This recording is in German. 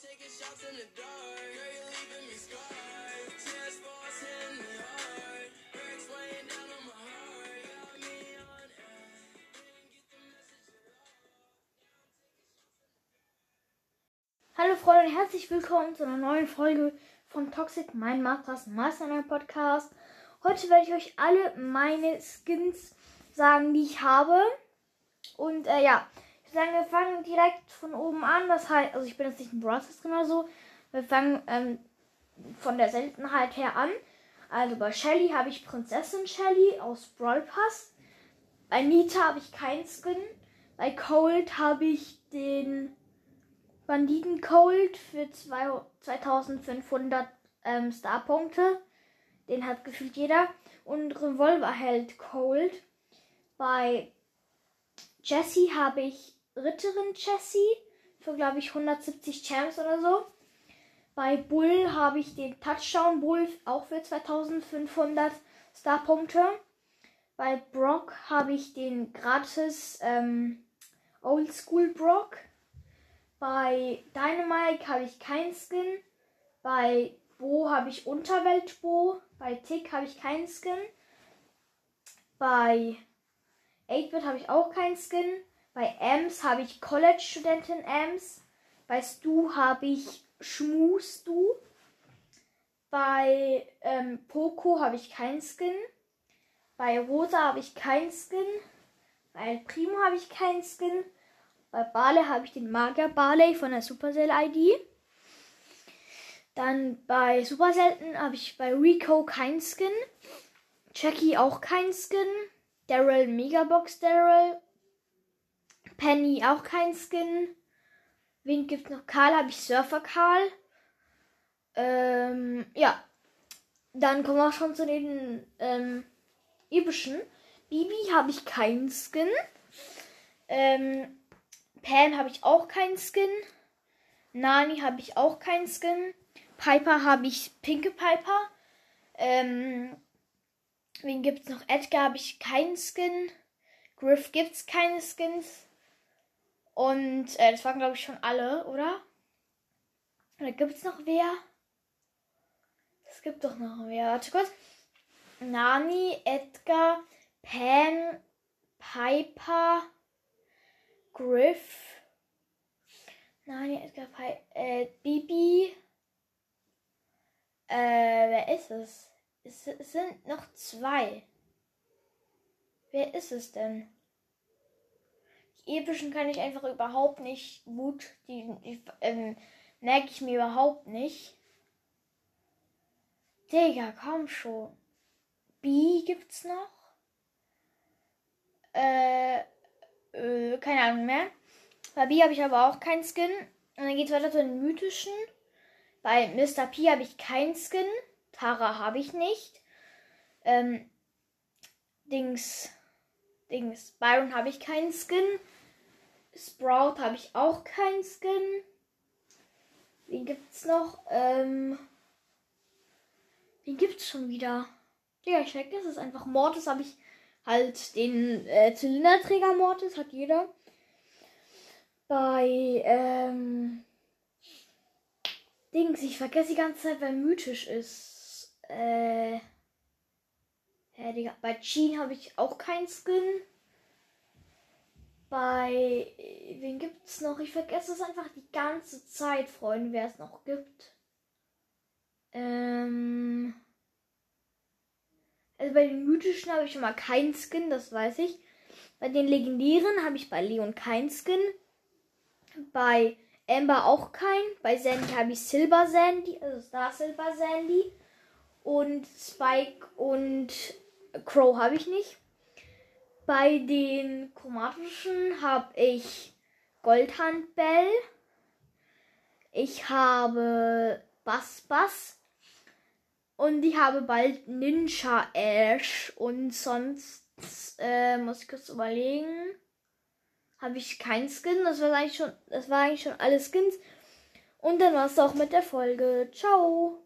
Hallo Freunde und herzlich willkommen zu einer neuen Folge von Toxic, mein Masters Mastermind Podcast. Heute werde ich euch alle meine Skins sagen, die ich habe. Und äh, ja, sagen, wir fangen direkt von oben an. Das heißt, also ich bin jetzt nicht ein Brawl Stars oder so. Wir fangen ähm, von der Seltenheit her an. Also bei Shelly habe ich Prinzessin Shelly aus Brawl Pass. Bei Nita habe ich keinen Skin. Bei Cold habe ich den Banditen Cold für zwei, 2500 ähm, Starpunkte. Den hat gefühlt jeder. Und Revolverheld Cold. Bei Jessie habe ich Ritterin Jessie für, glaube ich, 170 Champs oder so. Bei Bull habe ich den Touchdown Bull auch für 2500 Starpunkte. Bei Brock habe ich den gratis ähm, Oldschool Brock. Bei Dynamite habe ich keinen Skin. Bei Bo habe ich Unterwelt Bo. Bei Tick habe ich keinen Skin. Bei 8-Bit habe ich auch keinen Skin. Bei Ems habe ich College-Studentin Ems. Bei Stu habe ich Schmu Stu. Bei ähm, Poco habe ich keinen Skin. Bei Rosa habe ich keinen Skin. Bei Primo habe ich keinen Skin. Bei Barley habe ich den Magier Barley von der Supercell ID. Dann bei Super Selten habe ich bei Rico keinen Skin. Jackie auch keinen Skin. Daryl Megabox Daryl. Penny auch keinen Skin. Wen gibt's noch? Karl habe ich Surfer Karl. Ähm, ja. Dann kommen wir auch schon zu den ähm, epischen. Bibi habe ich keinen Skin. Ähm, Pam habe ich auch keinen Skin. Nani habe ich auch keinen Skin. Piper habe ich Pinke Piper. Ähm, wen gibt's noch? Edgar habe ich keinen Skin. Griff gibt's keine Skins. Und äh, das waren glaube ich schon alle, oder? Oder gibt's noch wer? Es gibt doch noch wer. Warte kurz. Nani, Edgar, Pam, Piper, Griff. Nani, Edgar, Piper, äh, Bibi. Äh, wer ist es? es? Es sind noch zwei. Wer ist es denn? Epischen kann ich einfach überhaupt nicht gut. Die, die ähm, merke ich mir überhaupt nicht. Digga, komm schon. B gibt's noch? Äh, äh, keine Ahnung mehr. Bei B habe ich aber auch keinen Skin. Und dann geht's weiter zu den mythischen. Bei Mr. P habe ich keinen Skin. Tara habe ich nicht. Ähm, Dings. Dings. Byron habe ich keinen Skin. Sprout habe ich auch keinen Skin. Wen gibt's noch? Ähm. Wen gibt's schon wieder? Digga, ich vergesse es einfach. Mortis habe ich halt den äh, Zylinderträger Mortis, hat jeder. Bei, ähm. Dings, ich vergesse die ganze Zeit, wer mythisch ist. Äh. Ja, Digga. Bei Jean habe ich auch keinen Skin. Bei. Wen gibt's noch? Ich vergesse es einfach die ganze Zeit, Freunde, wer es noch gibt. Ähm. Also bei den mythischen habe ich schon mal keinen Skin, das weiß ich. Bei den legendären habe ich bei Leon keinen Skin. Bei Amber auch kein. Bei Sandy habe ich Silver Sandy, also Star Silver Sandy. Und Spike und Crow habe ich nicht. Bei den chromatischen habe ich Goldhandbell. Ich habe Bass Bass. Und ich habe bald Ninja Ash. Und sonst äh, muss ich kurz überlegen. Habe ich keinen Skin. Das war eigentlich schon, das war eigentlich schon alle Skins. Und dann war es auch mit der Folge. Ciao.